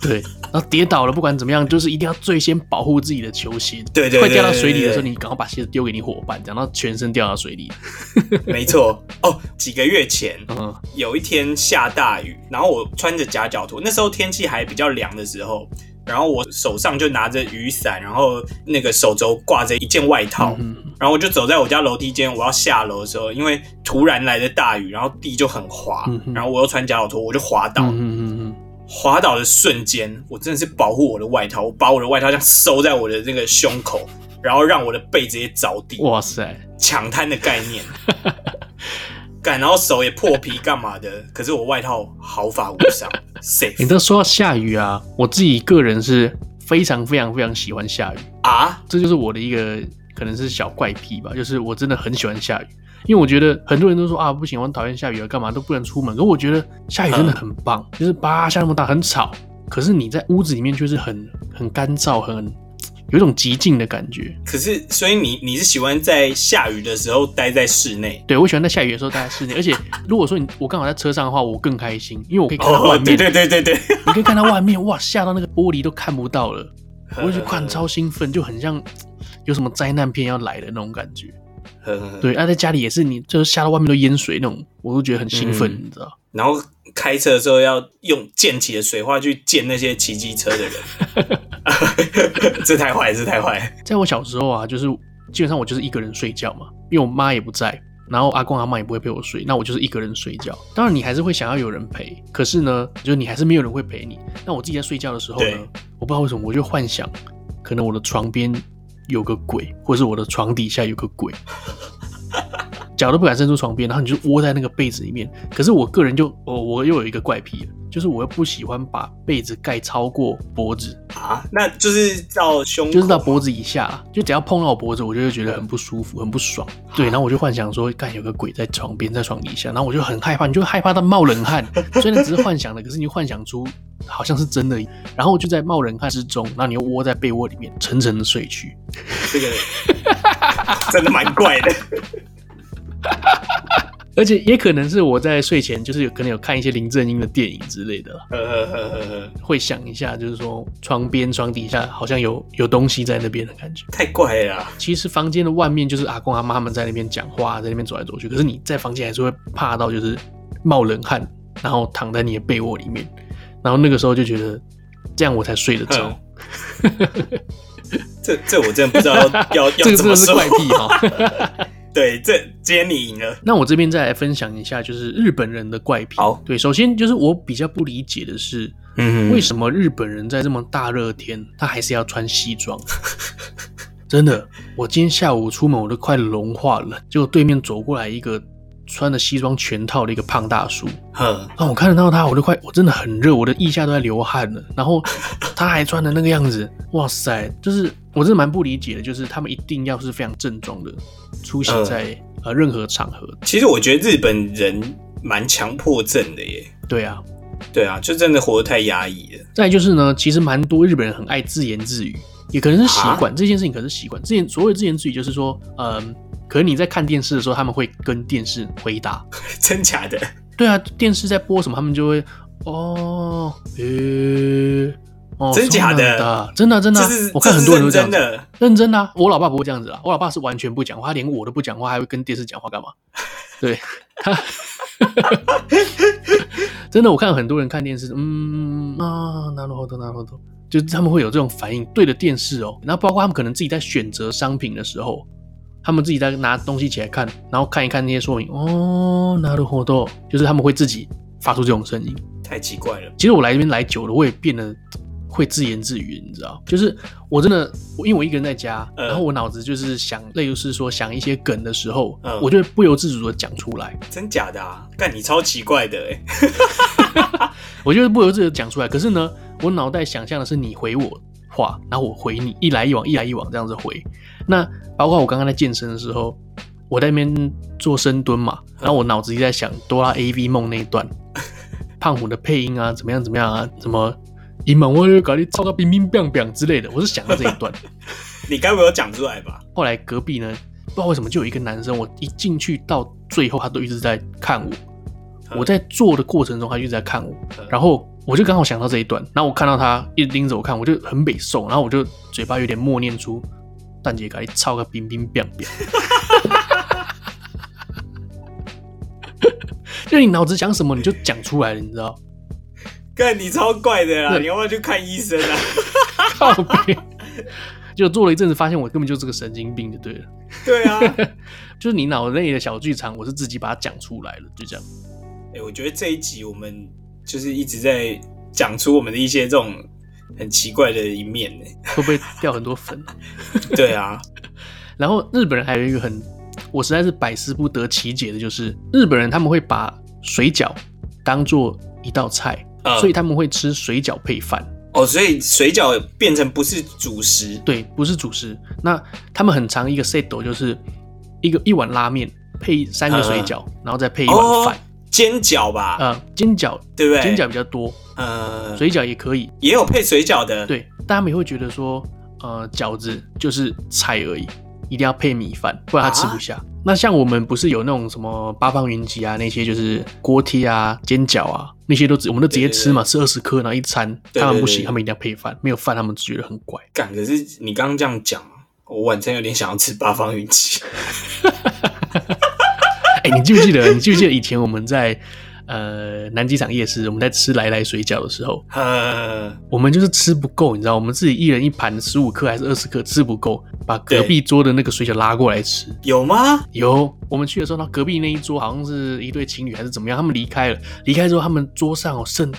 对，然后跌倒了，不管怎么样，就是一定要最先保护自己的球鞋。对对，快掉到水里的时候，你赶快把鞋子丢给你伙伴，等到全身掉到水里。<laughs> 没错哦，几个月前，嗯，有一天下大雨，然后我穿着夹脚拖，那时候天气还比较凉的时候，然后我手上就拿着雨伞，然后那个手肘挂着一件外套，嗯、然后我就走在我家楼梯间，我要下楼的时候，因为突然来的大雨，然后地就很滑，嗯、然后我又穿夹脚拖，我就滑倒。嗯滑倒的瞬间，我真的是保护我的外套，我把我的外套这样收在我的那个胸口，然后让我的背直接着地。哇塞，抢滩的概念，<laughs> 干，然后手也破皮干嘛的？可是我外套毫发无伤，safe。你都说到下雨啊，我自己个人是非常非常非常喜欢下雨啊，这就是我的一个可能是小怪癖吧，就是我真的很喜欢下雨。因为我觉得很多人都说啊，不行，我很讨厌下雨啊，干嘛都不能出门。可我觉得下雨真的很棒，嗯、就是叭下那么大，很吵，可是你在屋子里面却是很很干燥，很有一种寂静的感觉。可是，所以你你是喜欢在下雨的时候待在室内？对，我喜欢在下雨的时候待在室内。而且如果说你我刚好在车上的话，我更开心，因为我可以看到外面。哦、对对对对对，你可以看到外面，哇，下到那个玻璃都看不到了，我就看 <laughs> 超兴奋，就很像有什么灾难片要来的那种感觉。呵呵对，啊，在家里也是，你就是下到外面都淹水那种，我都觉得很兴奋，嗯、你知道？然后开车的时候要用溅起的水花去溅那些骑机车的人，<laughs> 这太坏，这太坏。在我小时候啊，就是基本上我就是一个人睡觉嘛，因为我妈也不在，然后阿公阿妈也不会陪我睡，那我就是一个人睡觉。当然你还是会想要有人陪，可是呢，就是你还是没有人会陪你。那我自己在睡觉的时候呢，我不知道为什么，我就幻想，可能我的床边。有个鬼，或是我的床底下有个鬼，脚都不敢伸出床边，然后你就窝在那个被子里面。可是我个人就，哦我又有一个怪癖，就是我又不喜欢把被子盖超过脖子啊，那就是到胸，就是到脖子以下，就只要碰到我脖子，我就会觉得很不舒服，很不爽。对，然后我就幻想说，干有个鬼在床边，在床底下，然后我就很害怕，你就害怕到冒冷汗。<laughs> 虽然只是幻想的，可是你幻想出好像是真的，然后我就在冒冷汗之中，然后你又窝在被窝里面，沉沉的睡去。这个真的蛮怪的。<laughs> 而且也可能是我在睡前，就是有可能有看一些林正英的电影之类的，会想一下，就是说床边、床底下好像有有东西在那边的感觉，太怪了。其实房间的外面就是阿公阿妈们在那边讲话，在那边走来走去，可是你在房间还是会怕到就是冒冷汗，然后躺在你的被窝里面，然后那个时候就觉得这样我才睡得着。<laughs> 这这我真的不知道要要 <laughs> 要怎么说，这个真的是怪癖哈。<laughs> 对，这今天你赢了。那我这边再来分享一下，就是日本人的怪癖。好，对，首先就是我比较不理解的是，嗯哼，为什么日本人在这么大热天，他还是要穿西装？<laughs> 真的，我今天下午出门我都快融化了。结果对面走过来一个穿的西装全套的一个胖大叔，呵，那我看得到他，我都快，我真的很热，我的腋下都在流汗了。然后他还穿的那个样子，哇塞，就是。我真的蛮不理解的，就是他们一定要是非常正重的出席在呃任何场合。其实我觉得日本人蛮强迫症的耶。对啊，对啊，就真的活得太压抑了。再就是呢，其实蛮多日本人很爱自言自语，也可能是习惯。这件事情可能是习惯。之前所谓自言自语就是说，嗯，可能你在看电视的时候，他们会跟电视回答。<laughs> 真假的？对啊，电视在播什么，他们就会哦，诶、欸，哦，真假的？真的真的，我看很多人都这样子，认真的，认真的啊。我老爸不会这样子啊，我老爸是完全不讲话，他连我都不讲话，还会跟电视讲话干嘛？<laughs> 对他，<laughs> 真的，我看很多人看电视，嗯啊，なるほど，なるほど，就是他们会有这种反应，对着电视哦，然后包括他们可能自己在选择商品的时候。他们自己在拿东西起来看，然后看一看那些说明，哦，なるほど，就是他们会自己发出这种声音，太奇怪了。其实我来这边来久了，我也变得 会自言自语，你知道？就是我真的，因为我一个人在家，然后我脑子就是想，例如是说想一些梗的时候，嗯，我就会不由自主的讲出来。真假的啊？干你超奇怪的哎！<laughs> <laughs> 我就是不由自主的讲出来，可是呢，我脑袋想象的是你回我话，然后我回你，一来一往，一来一往这样子回。那包括我刚刚在健身的时候，我在那边做深蹲嘛，然后我脑子一直在想哆啦 A V 梦那一段，<laughs> 胖虎的配音啊，怎么样怎么样啊，怎么一猛我就搞你操个冰冰冰冰之类的，我是想到这一段。<laughs> 你该不会有讲出来吧？后来隔壁呢，不知道为什么就有一个男生，我一进去到最后，他都一直在看我。我在做的过程中，他一直在看我，然后我就刚好想到这一段，然后我看到他一直盯着我看，我就很北宋，然后我就嘴巴有点默念出。蛋姐，给你抄个冰冰冰冰，<laughs> <laughs> 就你脑子想什么你就讲出来了，你知道？干你超怪的啦！你要不要去看医生啊？<laughs> 靠边！就做了一阵子，发现我根本就是个神经病，就对了。对啊，<laughs> 就是你脑子内的小剧场，我是自己把它讲出来了，就这样。哎、欸，我觉得这一集我们就是一直在讲出我们的一些这种。很奇怪的一面呢，会不会掉很多粉？<laughs> 对啊，然后日本人还有一个很，我实在是百思不得其解的，就是日本人他们会把水饺当做一道菜，嗯，所以他们会吃水饺配饭。哦，所以水饺变成不是主食？对，不是主食。那他们很长一个 set 就是一个一碗拉面配三个水饺，嗯，然后再配一碗饭。哦煎饺吧，嗯，煎饺对不对？煎饺比较多，呃，水饺也可以，也有配水饺的，对。但他们也会觉得说，呃，饺子就是菜而已，一定要配米饭，不然他吃不下。啊、那像我们不是有那种什么八方云集啊，那些就是锅贴啊、煎饺啊，那些都直我们都直接吃嘛，吃二十颗然后一餐。他们不行，他们一定要配饭，没有饭他们觉得很怪。干，可是你刚刚这样讲，我晚餐有点想要吃八方云集。<laughs> 哎、欸，你记不记得？你记不记得以前我们在呃南机场夜市，我们在吃来来水饺的时候，呃，我们就是吃不够，你知道，我们自己一人一盘十五克还是二十克，吃不够，把隔壁桌的那个水饺拉过来吃。有吗？有。我们去的时候，那隔壁那一桌好像是一对情侣还是怎么样，他们离开了。离开之后，他们桌上哦剩。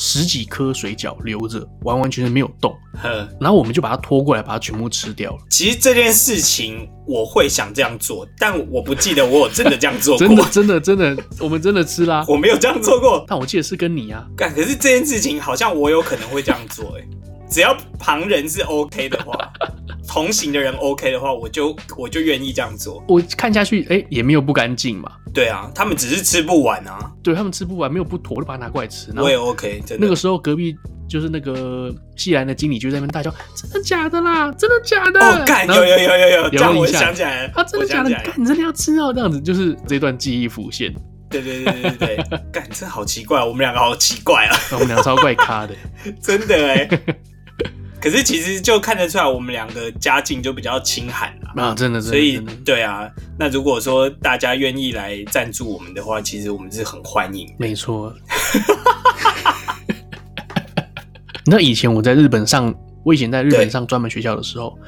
十几颗水饺留着，完完全全没有动。呵，然后我们就把它拖过来，把它全部吃掉了。其实这件事情我会想这样做，但我不记得我有真的这样做过。<laughs> 真的，真的，真的，我们真的吃啦。我没有这样做过，但我记得是跟你啊。干，可是这件事情好像我有可能会这样做，欸，只要旁人是 OK 的话。<laughs> 同行的人 OK 的话，我就我就愿意这样做。我看下去，哎、欸，也没有不干净嘛。对啊，他们只是吃不完啊。对，他们吃不完，没有不妥，我就把它拿过来吃。我也 OK。真的。那个时候隔壁就是那个西兰的经理就在那边大叫：“真的假的啦？真的假的？”哦，干，有有有有有，这样我想起来了。啊，真的假的？干，你真的要吃哦？这样子就是这段记忆浮现。对对对对对，<laughs> 干，这好奇怪，我们两个好奇怪啊。我们两个超怪咖的，<laughs> 真的哎、欸。<laughs> 可是其实就看得出来，我们两个家境就比较清寒了啊！真的，所以对啊，那如果说大家愿意来赞助我们的话，其实我们是很欢迎。没错。你知道以前我在日本上，我以前在日本上专门学校的时候，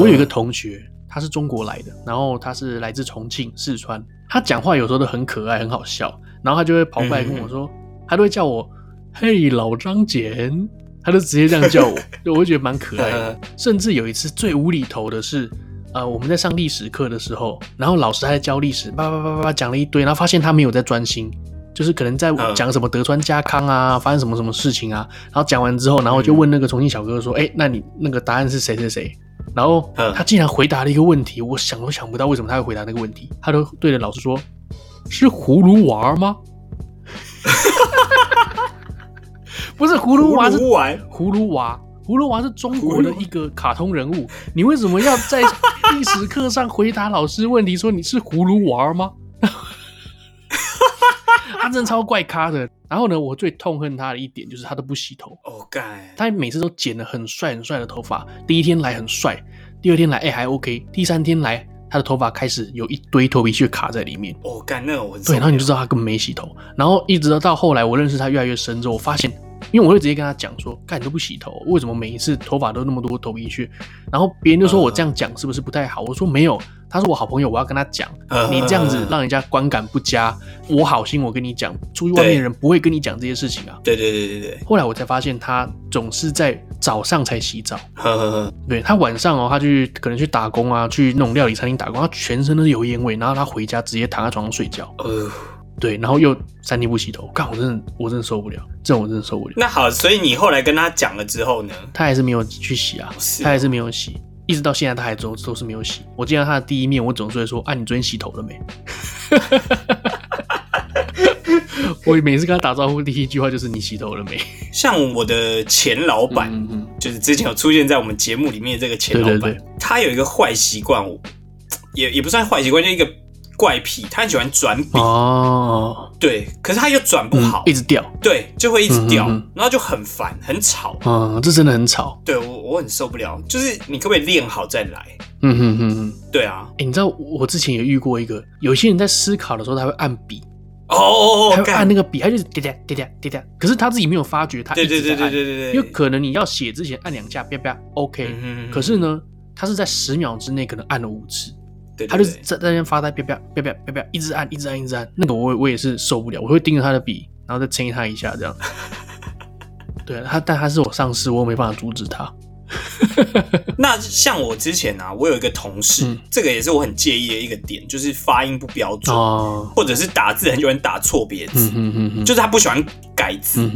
我有一个同学，他是中国来的，然后他是来自重庆、四川，他讲话有时候都很可爱、很好笑，然后他就会跑过来跟我说，嗯、他都会叫我“嘿，老张简”。他就直接这样叫我，就我就觉得蛮可爱的。<laughs> 甚至有一次最无厘头的是，呃，我们在上历史课的时候，然后老师还在教历史，叭叭叭叭叭讲了一堆，然后发现他没有在专心，就是可能在讲什么德川家康啊，发生什么什么事情啊。然后讲完之后，然后就问那个重庆小哥哥说：“哎、欸，那你那个答案是谁谁谁？”然后他竟然回答了一个问题，我想都想不到为什么他会回答那个问题。他都对着老师说：“是葫芦娃吗？” <laughs> 不是葫芦娃，是葫芦娃，葫芦娃是中国的一个卡通人物，<laughs> 你为什么要在历史课上回答老师问题说你是葫芦娃吗？<laughs> 他真的超怪咖的。然后呢，我最痛恨他的一点就是他都不洗头。哦，干！他每次都剪得很帅很帅的头发，第一天来很帅，第二天来哎、欸、还 OK，第三天来他的头发开始有一堆头皮屑卡在里面。哦，干，那个我对，然后你就知道他根本没洗头。然后一直到到后来我认识他越来越深之后，我发现。因为我会直接跟他讲说，干你都不洗头，为什么每一次头发都那么多头皮屑？然后别人就说我这样讲是不是不太好？我说没有，他是我好朋友，我要跟他讲，你这样子让人家观感不佳。我好心，我跟你讲，出去外面的人不会跟你讲这些事情啊。对对对对对。后来我才发现，他总是在早上才洗澡。<laughs> 对，他晚上哦，他去可能去打工啊，去那种料理餐厅打工，他全身都是油烟味，然后他回家直接躺在床上睡觉。呃。对，然后又三天不洗头，看，我真的我真的受不了，这种我真的受不了。那好，所以你后来跟他讲了之后呢？他还是没有去洗啊，他还是没有洗，一直到现在他还都都是没有洗。我见到他的第一面，我总是会说：“啊，你昨天洗头了没？” <laughs> 我每次跟他打招呼，第一句话就是“你洗头了没？” <laughs> 像我的前老板，嗯嗯就是之前有出现在我们节目里面的这个前老板，对对对他有一个坏习惯，也也不算坏习惯，就一个。怪癖，他很喜欢转笔。哦，对，可是他又转不好，嗯，一直掉，对，就会一直掉，然后就很烦，很吵，嗯，这真的很吵，对我我很受不了，就是你可不可以练好再来？嗯哼哼哼，对啊，欸，你知道我之前也遇过一个，有些人在思考的时候他会按笔，哦哦哦，他会按那个笔，他就是滴答滴答滴答，可是他自己没有发觉，他一直在按，对对对对对对，因为可能你要写之前按两下，啪啪，OK，可是呢，他是在十秒之内可能按了五次。对对对，他就是在在那边发呆，啪啪啪啪啪啪，一直按，一直按，一直按。那个我我也是受不了，我会盯着他的笔，然后再催他一下，这样。<laughs> 对他，但他是我上司，我没办法阻止他。<laughs> 那像我之前啊，我有一个同事，嗯、这个也是我很介意的一个点，就是发音不标准，哦、或者是打字很喜欢打错别字，就是他不喜欢改字。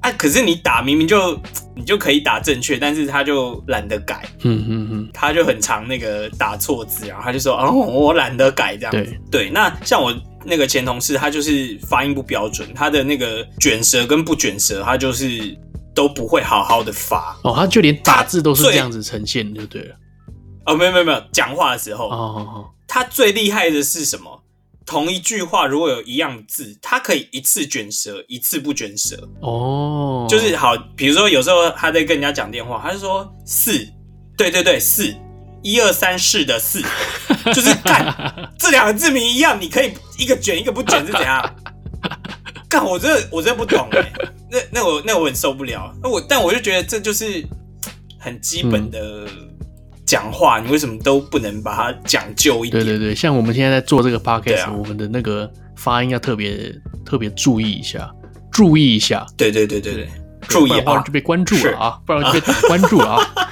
啊，可是你打明明就你就可以打正确，但是他就懒得改。嗯嗯嗯、他就很常那个打错字，然后他就说：“哦，我懒得改这样子。对”对，那像我那个前同事，他就是发音不标准，他的那个卷舌跟不卷舌，他就是。都不会好好的发哦，他就连打字都是这样子呈现就对了。哦，没有没有没有，讲话的时候，哦哦哦，他最厉害的是什么？同一句话如果有一样字，他可以一次卷舌，一次不卷舌。哦，就是好，比如说有时候他在跟人家讲电话，他就说四，对对对，四，一二三四的四，就是干 <laughs> 这两个字名一样，你可以一个卷一个不卷是怎样？干我这我真的不懂哎。那那我那我很受不了，那我但我就觉得这就是很基本的讲话，嗯、你为什么都不能把它讲究一点？对对对，像我们现在在做这个 podcast，、啊、我们的那个发音要特别特别注意一下，注意一下。对对对对对，注意啊，不然就被关注了啊，不然就被 <laughs> 关注了啊。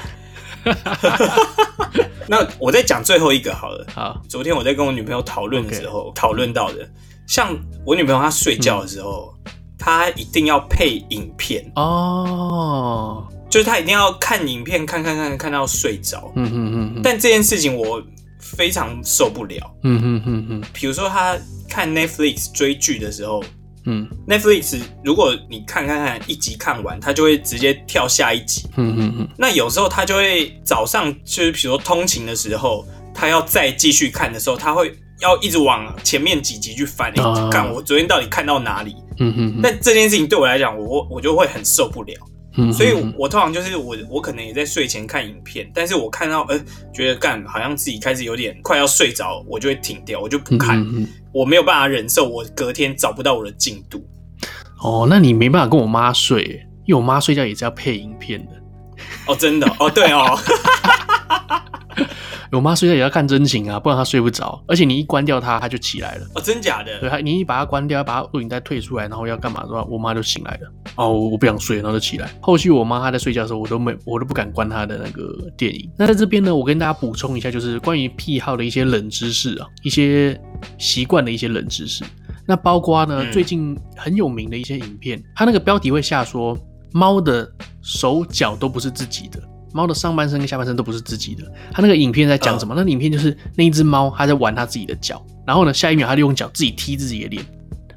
那我再讲最后一个好了。好，昨天我在跟我女朋友讨论的时候，讨论.到的，像我女朋友她睡觉的时候。嗯他一定要配影片哦，就是她一定要看影片，看看看看到睡着。嗯哼哼哼。但这件事情我非常受不了。嗯哼哼哼。比如说她看 Netflix 追剧的时候，嗯，Netflix 如果你看看看一集看完，他就会直接跳下一集。嗯嗯嗯。那有时候他就会早上就是比如说通勤的时候，他要再继续看的时候，他会要一直往前面几集去翻，欸，看我昨天到底看到哪里。嗯哼，但这件事情对我来讲，我我就会很受不了，嗯哼，所以我，我通常就是我我可能也在睡前看影片，但是我看到呃觉得干好像自己开始有点快要睡着，我就会停掉，我就不看，嗯哼，我没有办法忍受我隔天找不到我的进度。哦，那你没办法跟我妈睡，因为我妈睡觉也是要配影片的。哦，真的哦，对哦。<laughs> 我妈睡觉也要看真情啊，不然她睡不着。而且你一关掉她，她就起来了。哦，真假的？对，你一把它关掉，把它录影带退出来，然后要干嘛的话，我妈就醒来了。哦，我不想睡，然后就起来。后续我妈她在睡觉的时候，我都没，我都不敢关她的那个电影。那在这边呢，我跟大家补充一下，就是关于癖好的一些冷知识啊，一些习惯的一些冷知识。那包括呢，嗯、最近很有名的一些影片，它那个标题会下说，猫的手脚都不是自己的。猫的上半身跟下半身都不是自己的。它那个影片在讲什么？Uh, 那个影片就是那一只猫，它在玩它自己的脚，然后呢，下一秒它就用脚自己踢自己的脸，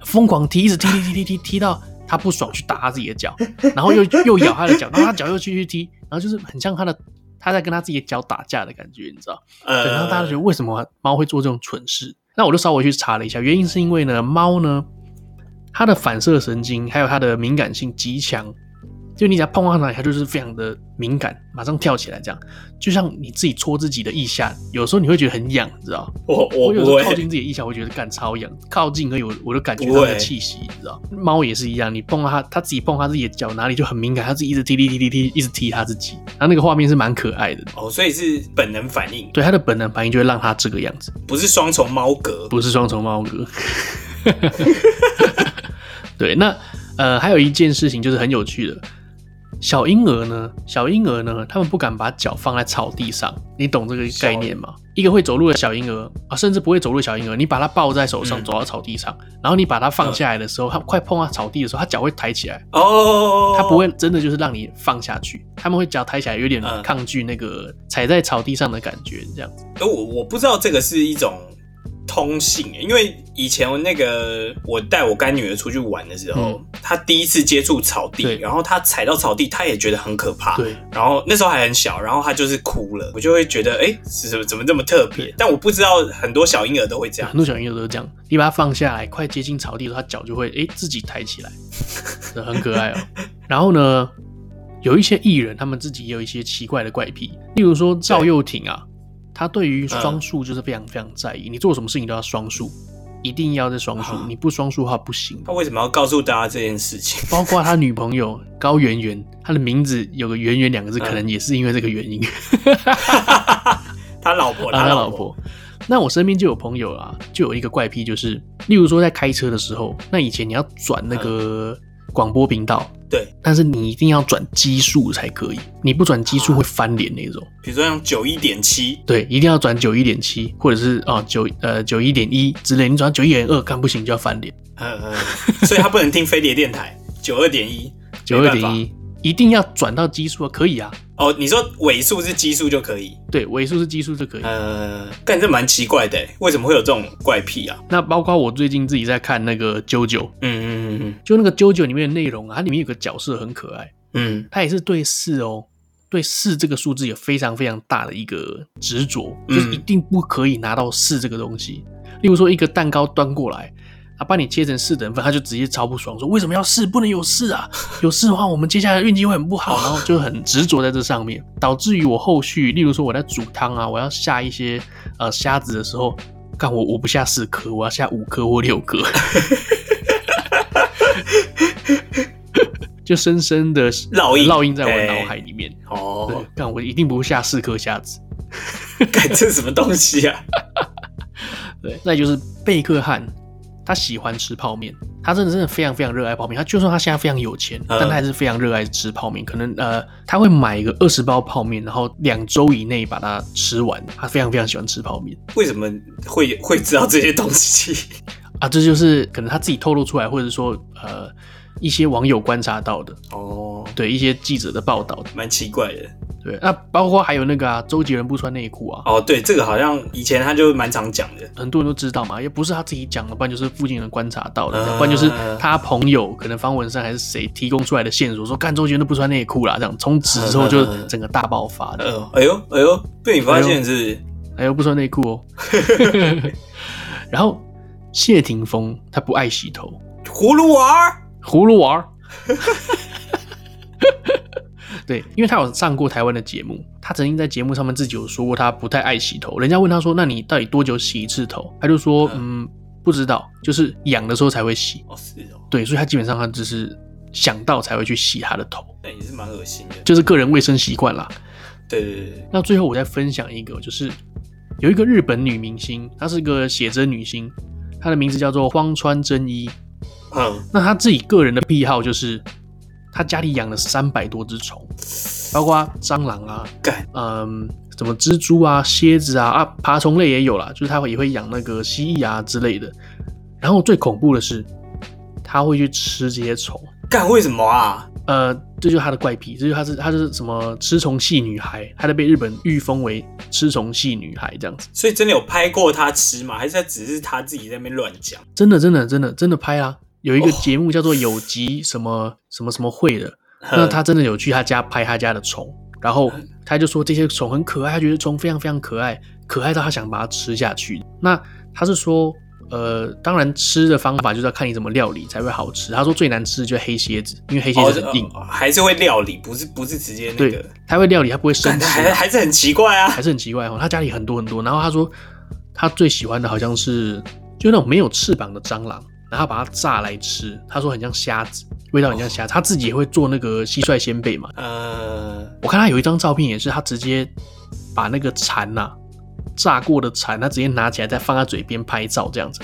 疯狂踢，一直踢踢踢踢踢，踢到它不爽去打它自己的脚，<laughs> 然后又又咬它的脚，然后它脚又继续踢，然后就是很像它的它在跟它自己的脚打架的感觉，你知道？呃，然后大家觉得为什么猫会做这种蠢事？那我就稍微去查了一下，原因是因为呢，猫呢，它的反射神经还有它的敏感性极强。就你只要碰到它，它就是非常的敏感，马上跳起来，这样就像你自己戳自己的腋下，有时候你会觉得很痒，你知道？我我，我有时候靠近自己的腋下，我觉得干超痒，靠近可以我我就感觉到它的气息，你知道？猫也是一样，你碰到它，它自己碰它自己的脚哪里就很敏感，它自己一直踢踢踢踢踢，一直踢它自己，然后那个画面是蛮可爱的哦，所以是本能反应，对它的本能反应就会让它这个样子，不是双重猫格，不是双重猫格，对，那呃还有一件事情就是很有趣的。小婴儿呢？小婴儿呢？他们不敢把脚放在草地上，你懂这个概念吗？一个会走路的小婴儿啊，甚至不会走路的小婴儿，你把他抱在手上，走到草地上，嗯、然后你把他放下来的时候，他快碰到草地的时候，他脚会抬起来哦，他不会真的就是让你放下去，他们会脚抬起来，有点抗拒那个踩在草地上的感觉，这样子。我我不知道这个是一种。通信，因为以前那个我带我干女儿出去玩的时候，嗯、她第一次接触草地，然后她踩到草地，她也觉得很可怕。对，然后那时候还很小，然后她就是哭了，我就会觉得，哎、欸，是什么怎么这么特别？但我不知道很多小婴儿都会这样，很多小婴儿都是这样，你把它放下来，快接近草地的时候，她脚就会哎、欸、自己抬起来，<laughs> 很可爱哦。然后呢，有一些艺人，他们自己也有一些奇怪的怪癖，例如说赵又廷啊。他对于双数就是非常非常在意，嗯、你做什么事情都要双数，一定要在双数，啊、你不双数的话不行。他为什么要告诉大家这件事情？包括他女朋友高圆圆，他的名字有个“圆圆”两个字，可能也是因为这个原因。<laughs> 他老婆，他老婆。那我身边就有朋友啊，就有一个怪癖，就是例如说在开车的时候，那以前你要转那个。嗯广播频道对，但是你一定要转基数才可以，你不转基数会翻脸那种。比如说像九一点七，对，一定要转九一点七，或者是啊九呃九一点一之类，你转九一点二，看不行就要翻脸。嗯嗯，所以他不能听飞碟电台九二点一，<laughs> 九二点一。一定要转到基数啊？可以啊。哦，你说尾数是奇数就可以？对，尾数是奇数就可以。呃，但这蛮奇怪的，为什么会有这种怪癖啊？那包括我最近自己在看那个《JoJo》，嗯嗯嗯嗯，就那个《JoJo》里面的内容啊，它里面有个角色很可爱，嗯，他也是对四哦，对四这个数字有非常非常大的一个执着，就是一定不可以拿到四这个东西。例如说，一个蛋糕端过来。他帮你切成四等份，他就直接超不爽，说为什么要四？不能有四啊！有四的话，我们接下来运气会很不好。<laughs> 然后就很执着在这上面，导致于我后续，例如说我在煮汤啊，我要下一些呃虾子的时候，干我我不下四颗，我要下五颗或六颗，<laughs> 就深深的烙印烙印在我脑海里面。哦，对，干我一定不会下四颗虾子，干这什么东西啊？<laughs> 对，那就是贝克汉。他喜欢吃泡面，他真的真的非常非常热爱泡面。他就算他现在非常有钱，嗯、但他还是非常热爱吃泡面。可能呃，他会买一个二十包泡面，然后两周以内把它吃完。他非常非常喜欢吃泡面。为什么会会知道这些东西 <laughs> 啊？这就是可能他自己透露出来，或者说呃一些网友观察到的哦。对，一些记者的报道，蛮奇怪的。对，那包括还有那个啊，周杰伦不穿内裤啊。哦，对，这个好像以前他就蛮常讲的，很多人都知道嘛，也不是他自己讲的，不然就是附近人观察到的，嗯、不然就是他朋友可能方文山还是谁提供出来的线索，说看周杰伦都不穿内裤啦，这样从此之后就整个大爆发的。嗯、<laughs> 哎呦哎呦，被你发现是，哎呦不穿内裤哦。<laughs> 然后谢霆锋他不爱洗头，葫芦娃，葫芦娃儿。<laughs> 对，因为他有上过台湾的节目，他曾经在节目上面自己有说过，他不太爱洗头。人家问他说：“那你到底多久洗一次头？”他就说：“嗯，不知道，就是痒的时候才会洗。”哦，是哦。对，所以他基本上他只是想到才会去洗他的头。那也是蛮恶心的，就是个人卫生习惯啦。对对对。那最后我再分享一个，就是有一个日本女明星，她是个写真女星，她的名字叫做荒川真一。嗯。那她自己个人的癖好就是。他家里养了三百多只虫，<sighs> 包括蟑螂啊，嗯，什么蜘蛛啊、蝎子啊啊，爬虫类也有啦，就是他会也会养那个蜥蜴啊之类的。然后最恐怖的是，他会去吃这些虫。干，为什么啊？呃，这就是他的怪癖，这就是他是他是什么吃虫系女孩，他都被日本誉封为吃虫系女孩这样子。所以真的有拍过他吃吗？还是他只是他自己在那边乱讲？真的真的真的真的拍啊！有一个节目叫做有机什么什么什么会的，<laughs> 那他真的有去他家拍他家的虫，然后 <laughs> 他就说这些虫很可爱，他觉得虫非常非常可爱，可爱到他想把它吃下去。那他是说。呃，当然吃的方法就是要看你怎么料理才会好吃。他说最难吃的就是黑蝎子，因为黑蝎子很硬，还是会料理，不是不是直接那个。对，他会料理，他不会生吃，还还是很奇怪啊，还是很奇怪哦。他家里很多很多，然后他说他最喜欢的好像是就那种没有翅膀的蟑螂，然后把它炸来吃。他说很像虾子，味道很像虾他自己也会做那个蟋蟀鲜贝嘛。呃，我看他有一张照片也是，他直接把那个蚕呐、啊。炸过的蚕，他直接拿起来再放在嘴边拍照，这样子。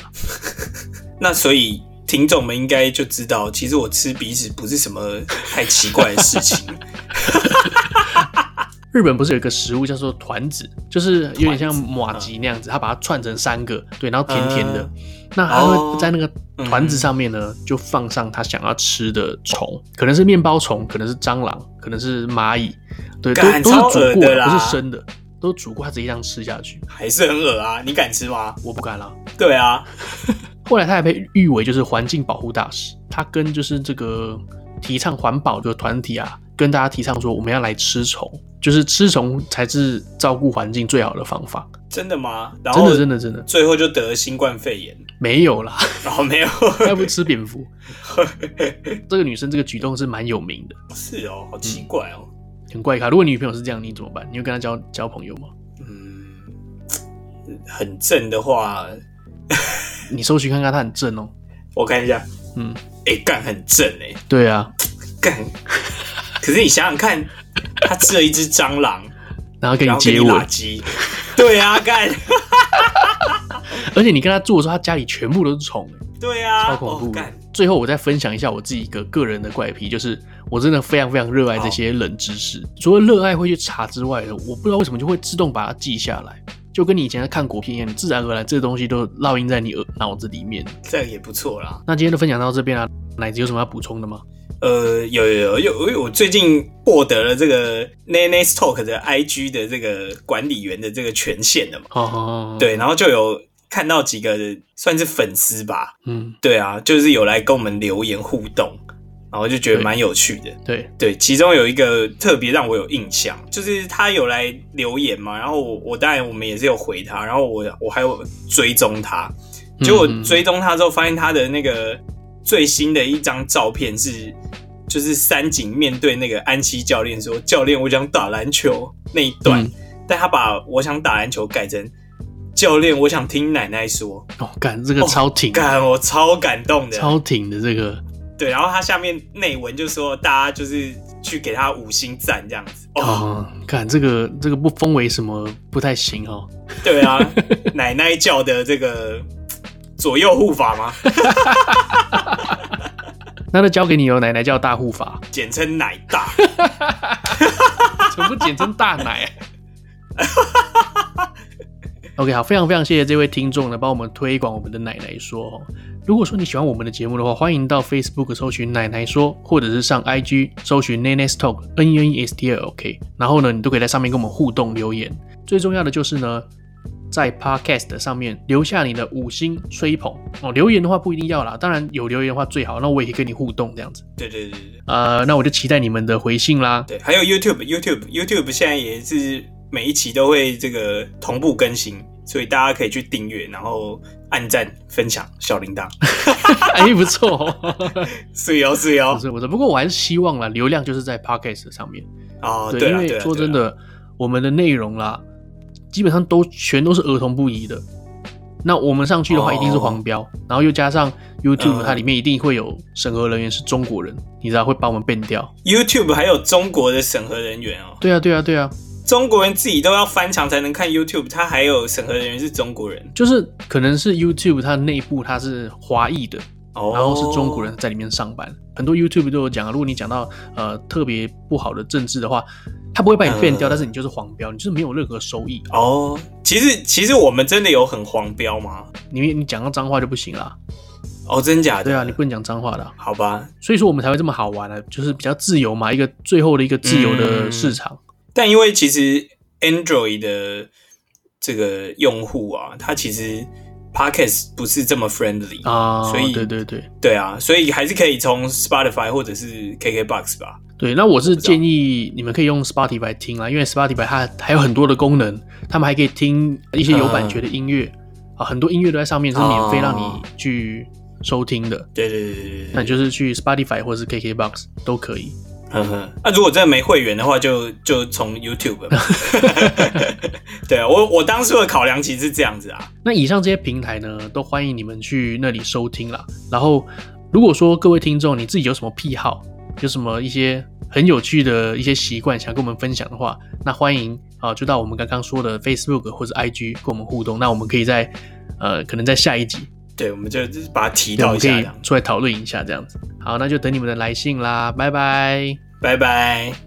<laughs> 那所以听众们应该就知道，其实我吃鼻子不是什么太奇怪的事情。<laughs> 日本不是有一个食物叫做团子，就是有点像马吉那样子，他把它串成三个，对，然后甜甜的。呃、那他会在那个团子上面呢，就放上他想要吃的虫，可能是面包虫，可能是蟑螂，可能是蚂蚁，对，都都是煮过的，不是生的。都煮过，他直接这样吃下去，还是很恶啊！你敢吃吗？我不敢了。对啊，后来他还被誉为就是环境保护大使，他跟就是这个提倡环保的团体啊，跟大家提倡说我们要来吃虫，就是吃虫才是照顾环境最好的方法。真的吗？然后真的真的真的，最后就得了新冠肺炎？没有啦，然后没有，要不吃蝙蝠。<laughs> 这个女生这个举动是蛮有名的。是哦，好奇怪哦。嗯很怪咖，如果你女朋友是这样，你怎么办？你会跟她交交朋友吗？嗯，很正的话，<laughs> 你搜寻看看，她很正哦。我看一下，嗯，哎、欸，干很正哎。对啊，干。可是你想想看，他吃了一只蟑螂，<laughs> 然后跟你接吻，对啊，干。<laughs> 而且你跟他做的时候，他家里全部都是虫。对啊，超恐怖。哦、最后，我再分享一下我自己一个个人的怪癖，就是我真的非常非常热爱这些冷知识。哦、除了热爱会去查之外，我不知道为什么就会自动把它记下来，就跟你以前在看国片一样，你自然而然这个东西都烙印在你耳脑子里面。这样也不错啦。那今天就分享到这边啊，奶子有什么要补充的吗？呃，有有有有，我最近获得了这个 Nanas Talk 的 IG 的这个管理员的这个权限了嘛。哦，哦，哦，对，然后就有。看到几个算是粉丝吧，嗯，对啊，就是有来跟我们留言互动，然后就觉得蛮有趣的。对对，对，其中有一个特别让我有印象，就是他有来留言嘛，然后我我当然我们也是有回他，然后我我还有追踪他，结果追踪他之后发现他的那个最新的一张照片是，就是三井面对那个安西教练说：“教练，我想打篮球那一段。嗯”但他把我想打篮球改成。教练，我想听奶奶说。哦，感这个超挺，干我超感动的，超挺的这个。对，然后他下面内文就说，大家就是去给他五星赞这样子。哦，看这个这个不封为什么不太行哦。对啊，奶奶教的这个左右护法吗？<laughs> 那就交给你哦，奶奶叫大护法，简称奶大，怎么不简称大奶？<laughs> OK，好，非常非常谢谢这位听众呢，帮我们推广我们的奶奶说。如果说你喜欢我们的节目的话，欢迎到 Facebook 搜寻奶奶说，或者是上 IG 搜寻 Nanas Talk N E N E S T L OK，然后呢，你都可以在上面跟我们互动留言。最重要的就是呢，在 Podcast 上面留下你的五星吹捧哦。留言的话不一定要啦，当然有留言的话最好，那我也可以跟你互动这样子。对对对对，呃，那我就期待你们的回信啦。对，还有 YouTube，YouTube，YouTube 现在也是。每一期都会这个同步更新，所以大家可以去订阅，然后按赞、分享小铃铛，<laughs> 哎，不错，<laughs> 是哦，是哦，不是不是。不过我还是希望啦，流量就是在 Podcast 上面哦，对，对因为说真的，我们的内容啦，基本上都全都是儿童不宜的。那我们上去的话，一定是黄标，哦、然后又加上 YouTube，它里面一定会有审核人员是中国人，嗯、你知道会把我们 ban 掉。YouTube 还有中国的审核人员哦？对啊，对啊，对啊。中国人自己都要翻墙才能看 YouTube，他还有审核人员是中国人，就是可能是 YouTube 它内部它是华裔的，哦、然后是中国人在里面上班。很多 YouTube 都有讲啊，如果你讲到呃特别不好的政治的话，他不会把你变掉，呃、但是你就是黄标，你就是没有任何收益。哦，其实其实我们真的有很黄标吗？你你讲到脏话就不行了。哦，真假的？对啊，你不能讲脏话的、啊。好吧，所以说我们才会这么好玩呢、啊，就是比较自由嘛，一个最后的一个自由的市场。嗯但因为其实 Android 的这个用户啊，他其实 Podcast 不是这么 friendly 啊，所以对对对对啊，所以还是可以从 Spotify 或者是 KKBox 吧。对，那我是建议你们可以用 Spotify 听啊，因为 Spotify 它还有很多的功能，他们还可以听一些有版权的音乐、嗯、啊，很多音乐都在上面是免费让你去收听的。对对对对对，那就是去 Spotify 或者是 KKBox 都可以。呵呵，那、啊、如果真的没会员的话就，就就从 YouTube。<laughs> 对啊，我我当初的考量其实是这样子啊。那以上这些平台呢，都欢迎你们去那里收听啦。然后，如果说各位听众你自己有什么癖好，有什么一些很有趣的一些习惯想跟我们分享的话，那欢迎啊，就到我们刚刚说的 Facebook 或者 IG 跟我们互动。那我们可以在呃，可能在下一集，对，我们就把它提到一下，出来讨论一下这样子。好，那就等你们的来信啦，拜拜，拜拜。